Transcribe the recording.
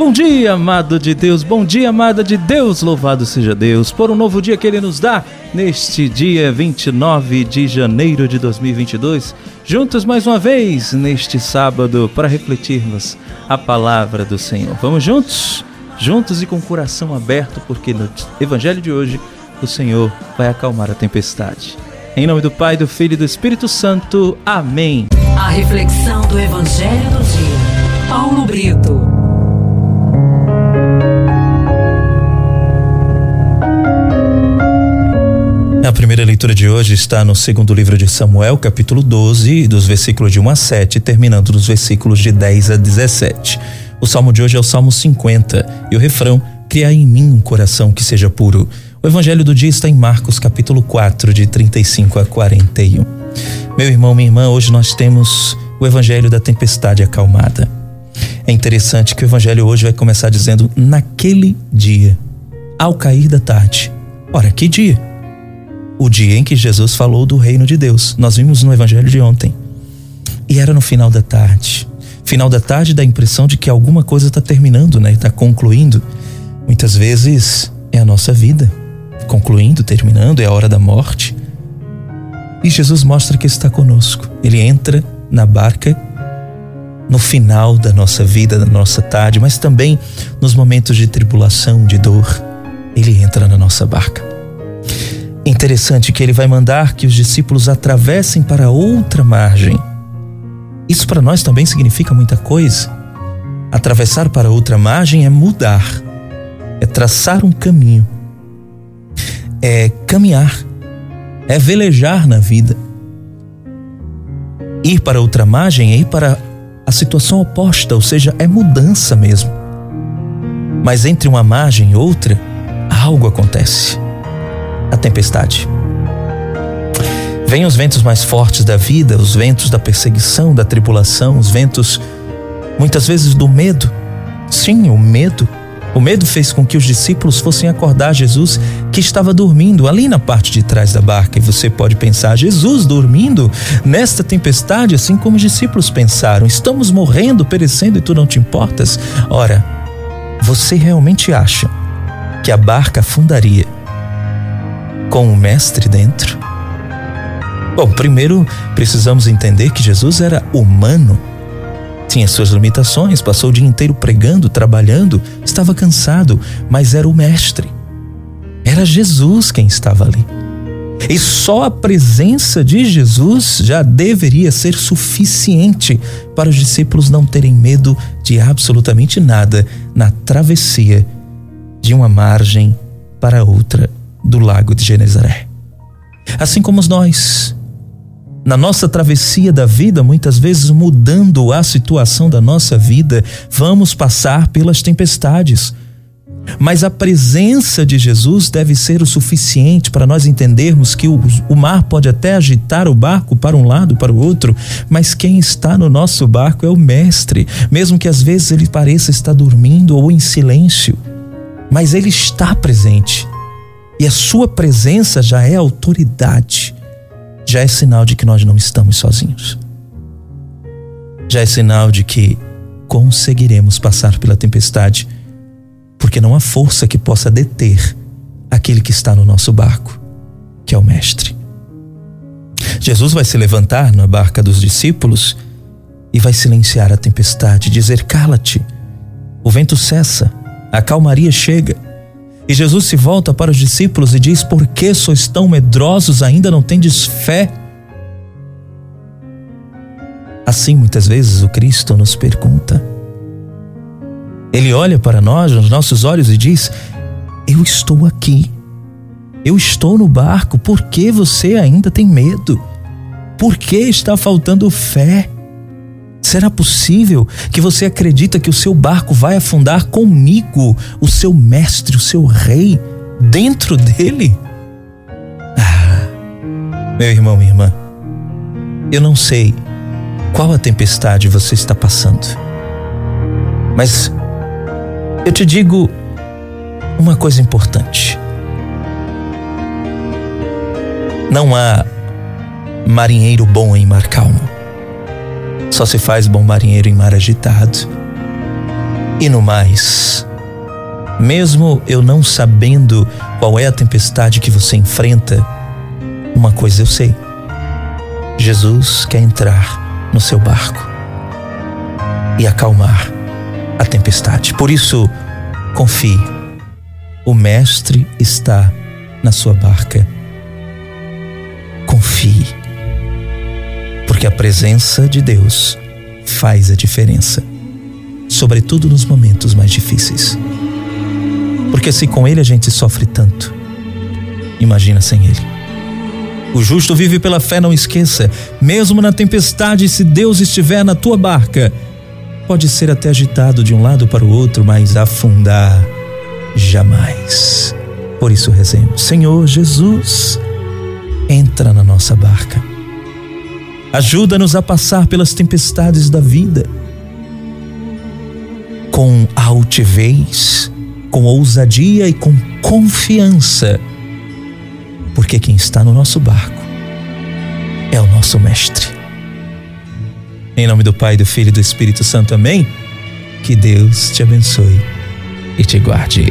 Bom dia, amado de Deus, bom dia, amada de Deus, louvado seja Deus por um novo dia que Ele nos dá neste dia 29 de janeiro de 2022. Juntos mais uma vez neste sábado para refletirmos a palavra do Senhor. Vamos juntos? Juntos e com o coração aberto, porque no Evangelho de hoje o Senhor vai acalmar a tempestade. Em nome do Pai, do Filho e do Espírito Santo. Amém. A reflexão do Evangelho do dia. Paulo Brito. Primeira leitura de hoje está no segundo livro de Samuel, capítulo 12, dos versículos de 1 a 7, terminando nos versículos de 10 a 17. O salmo de hoje é o Salmo 50 e o refrão: Criar em mim um coração que seja puro. O evangelho do dia está em Marcos, capítulo 4, de 35 a 41. Meu irmão, minha irmã, hoje nós temos o evangelho da tempestade acalmada. É interessante que o evangelho hoje vai começar dizendo naquele dia, ao cair da tarde. Ora, que dia? O dia em que Jesus falou do reino de Deus. Nós vimos no evangelho de ontem. E era no final da tarde. Final da tarde dá a impressão de que alguma coisa está terminando, né? Está concluindo. Muitas vezes é a nossa vida concluindo, terminando, é a hora da morte. E Jesus mostra que está conosco. Ele entra na barca no final da nossa vida, da nossa tarde, mas também nos momentos de tribulação, de dor. Ele entra na nossa barca. Interessante que ele vai mandar que os discípulos atravessem para outra margem. Isso para nós também significa muita coisa. Atravessar para outra margem é mudar, é traçar um caminho é caminhar, é velejar na vida. Ir para outra margem é ir para a situação oposta, ou seja, é mudança mesmo. Mas entre uma margem e outra, algo acontece. A tempestade. Vêm os ventos mais fortes da vida, os ventos da perseguição, da tribulação, os ventos muitas vezes do medo. Sim, o medo o medo fez com que os discípulos fossem acordar Jesus, que estava dormindo ali na parte de trás da barca. E você pode pensar: Jesus dormindo nesta tempestade, assim como os discípulos pensaram: estamos morrendo, perecendo e tu não te importas? Ora, você realmente acha que a barca afundaria com o Mestre dentro? Bom, primeiro precisamos entender que Jesus era humano tinha suas limitações, passou o dia inteiro pregando, trabalhando, estava cansado, mas era o Mestre. Era Jesus quem estava ali. E só a presença de Jesus já deveria ser suficiente para os discípulos não terem medo de absolutamente nada na travessia de uma margem para outra do lago de Genezaré. Assim como nós, na nossa travessia da vida, muitas vezes mudando a situação da nossa vida, vamos passar pelas tempestades. Mas a presença de Jesus deve ser o suficiente para nós entendermos que o, o, mar pode até agitar o barco para um lado, para o outro, mas quem está no nosso barco é o Mestre, mesmo que às vezes ele pareça estar dormindo ou em silêncio. Mas ele está presente. E a sua presença já é autoridade já é sinal de que nós não estamos sozinhos. Já é sinal de que conseguiremos passar pela tempestade, porque não há força que possa deter aquele que está no nosso barco, que é o Mestre. Jesus vai se levantar na barca dos discípulos e vai silenciar a tempestade, dizer: Cala-te, o vento cessa, a calmaria chega. E Jesus se volta para os discípulos e diz: Por que sois tão medrosos, ainda não tendes fé? Assim, muitas vezes, o Cristo nos pergunta. Ele olha para nós, nos nossos olhos, e diz: Eu estou aqui. Eu estou no barco. Por que você ainda tem medo? Por que está faltando fé? Será possível que você acredita que o seu barco vai afundar comigo, o seu mestre, o seu rei, dentro dele? Ah, meu irmão, minha irmã, eu não sei qual a tempestade você está passando, mas eu te digo uma coisa importante. Não há marinheiro bom em mar calmo. Só se faz bom marinheiro em mar agitado. E no mais, mesmo eu não sabendo qual é a tempestade que você enfrenta, uma coisa eu sei: Jesus quer entrar no seu barco e acalmar a tempestade. Por isso, confie. O Mestre está na sua barca. Porque a presença de Deus faz a diferença, sobretudo nos momentos mais difíceis. Porque se com Ele a gente sofre tanto, imagina sem Ele. O justo vive pela fé, não esqueça. Mesmo na tempestade, se Deus estiver na tua barca, pode ser até agitado de um lado para o outro, mas afundar jamais. Por isso rezemos: Senhor Jesus, entra na nossa barca. Ajuda-nos a passar pelas tempestades da vida com altivez, com ousadia e com confiança, porque quem está no nosso barco é o nosso Mestre. Em nome do Pai, do Filho e do Espírito Santo, amém? Que Deus te abençoe e te guarde.